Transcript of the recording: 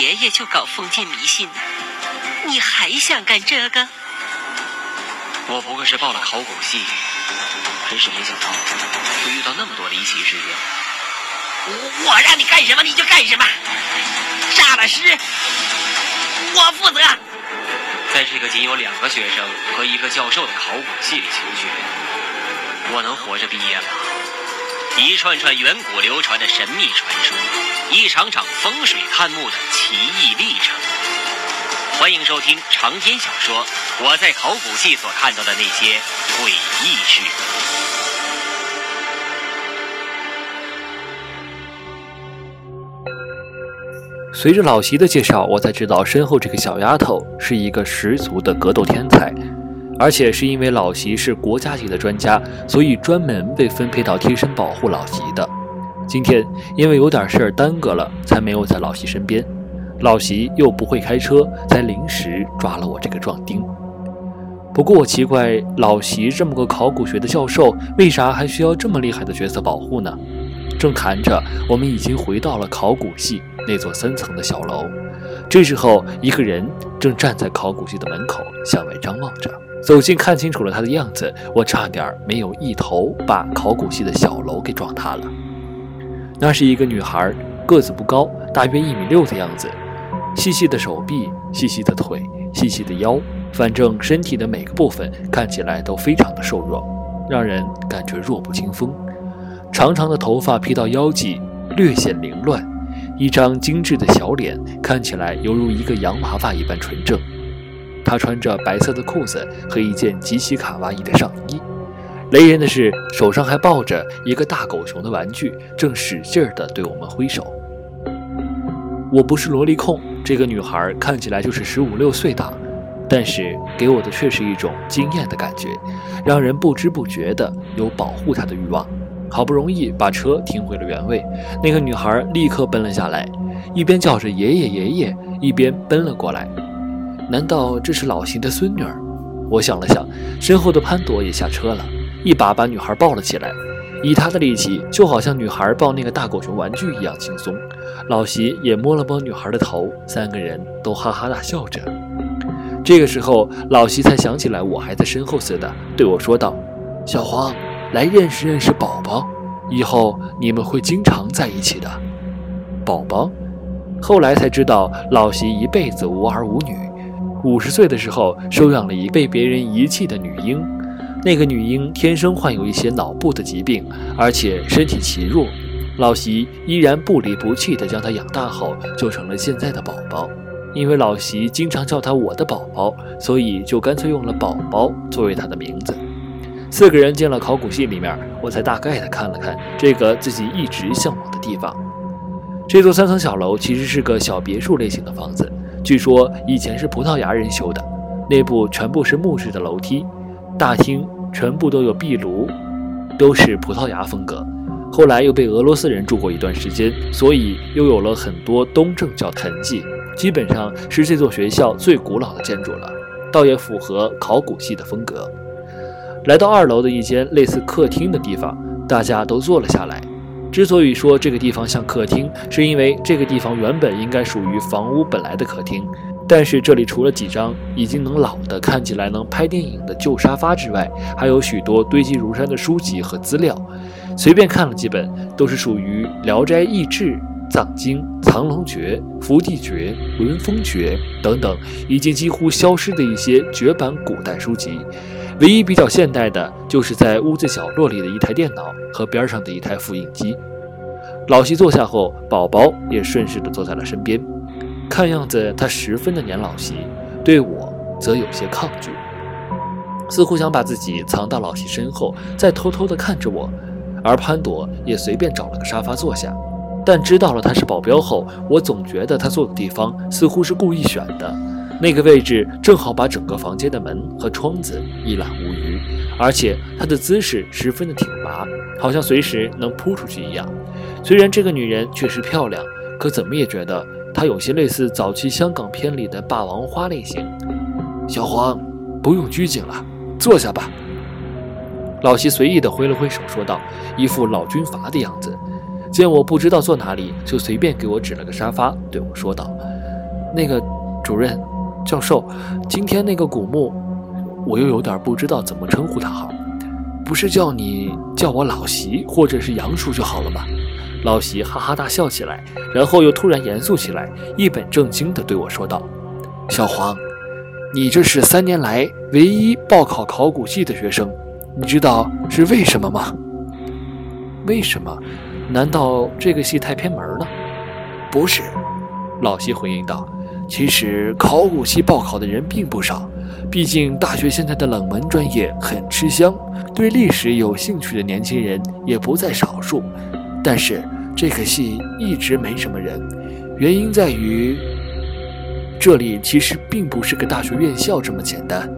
爷爷就搞封建迷信呢，你还想干这个？我不过是报了考古系，真是没想到会遇到那么多离奇事件。我我让你干什么你就干什么，杀了尸，我负责。在这个仅有两个学生和一个教授的考古系里求学，我能活着毕业吗？一串串远古流传的神秘传说，一场场风水探墓的奇异历程。欢迎收听长篇小说《我在考古系所看到的那些诡异事》。随着老席的介绍，我才知道身后这个小丫头是一个十足的格斗天才，而且是因为老席是国家级的专家，所以专门被分配到贴身保护老席的。今天因为有点事儿耽搁了，才没有在老席身边。老席又不会开车，才临时抓了我这个壮丁。不过我奇怪，老席这么个考古学的教授，为啥还需要这么厉害的角色保护呢？正谈着，我们已经回到了考古系那座三层的小楼。这时候，一个人正站在考古系的门口，向外张望着。走近看清楚了他的样子，我差点没有一头把考古系的小楼给撞塌了。那是一个女孩，个子不高，大约一米六的样子。细细的手臂，细细的腿，细细的腰，反正身体的每个部分看起来都非常的瘦弱，让人感觉弱不禁风。长长的头发披到腰际，略显凌乱，一张精致的小脸看起来犹如一个洋娃娃一般纯正。她穿着白色的裤子和一件极其卡哇伊的上衣。雷人的是，手上还抱着一个大狗熊的玩具，正使劲地对我们挥手。我不是萝莉控，这个女孩看起来就是十五六岁大，但是给我的却是一种惊艳的感觉，让人不知不觉的有保护她的欲望。好不容易把车停回了原位，那个女孩立刻奔了下来，一边叫着爷爷爷爷，一边奔了过来。难道这是老邢的孙女儿？我想了想，身后的潘朵也下车了，一把把女孩抱了起来。以他的力气，就好像女孩抱那个大狗熊玩具一样轻松。老席也摸了摸女孩的头，三个人都哈哈大笑着。这个时候，老席才想起来我还在身后似的，对我说道：“小黄，来认识认识宝宝，以后你们会经常在一起的。”宝宝，后来才知道，老席一辈子无儿无女，五十岁的时候收养了一被别人遗弃的女婴。那个女婴天生患有一些脑部的疾病，而且身体奇弱。老席依然不离不弃地将她养大后，就成了现在的宝宝。因为老席经常叫她我的宝宝，所以就干脆用了宝宝作为她的名字。四个人进了考古系里面，我才大概的看了看这个自己一直向往的地方。这座三层小楼其实是个小别墅类型的房子，据说以前是葡萄牙人修的，内部全部是木质的楼梯。大厅全部都有壁炉，都是葡萄牙风格。后来又被俄罗斯人住过一段时间，所以又有了很多东正教痕迹。基本上是这座学校最古老的建筑了，倒也符合考古系的风格。来到二楼的一间类似客厅的地方，大家都坐了下来。之所以说这个地方像客厅，是因为这个地方原本应该属于房屋本来的客厅。但是这里除了几张已经能老的、看起来能拍电影的旧沙发之外，还有许多堆积如山的书籍和资料。随便看了几本，都是属于《聊斋异志》《藏经》《藏龙诀》《伏地诀》《文风诀》等等，已经几乎消失的一些绝版古代书籍。唯一比较现代的，就是在屋子角落里的一台电脑和边上的一台复印机。老席坐下后，宝宝也顺势地坐在了身边。看样子他十分的年老席，对我则有些抗拒，似乎想把自己藏到老席身后，再偷偷的看着我。而潘朵也随便找了个沙发坐下，但知道了他是保镖后，我总觉得他坐的地方似乎是故意选的，那个位置正好把整个房间的门和窗子一览无余，而且她的姿势十分的挺拔，好像随时能扑出去一样。虽然这个女人确实漂亮，可怎么也觉得。她有些类似早期香港片里的霸王花类型。小黄，不用拘谨了，坐下吧。老席随意地挥了挥手，说道，一副老军阀的样子。见我不知道坐哪里，就随便给我指了个沙发，对我说道：“那个主任、教授，今天那个古墓，我又有点不知道怎么称呼他好。不是叫你叫我老席或者是杨叔就好了吗？老席哈哈大笑起来，然后又突然严肃起来，一本正经地对我说道：“小黄，你这是三年来唯一报考考古系的学生，你知道是为什么吗？为什么？难道这个系太偏门了？不是。”老席回应道：“其实考古系报考的人并不少，毕竟大学现在的冷门专业很吃香，对历史有兴趣的年轻人也不在少数。但是这个系一直没什么人，原因在于这里其实并不是个大学院校这么简单。”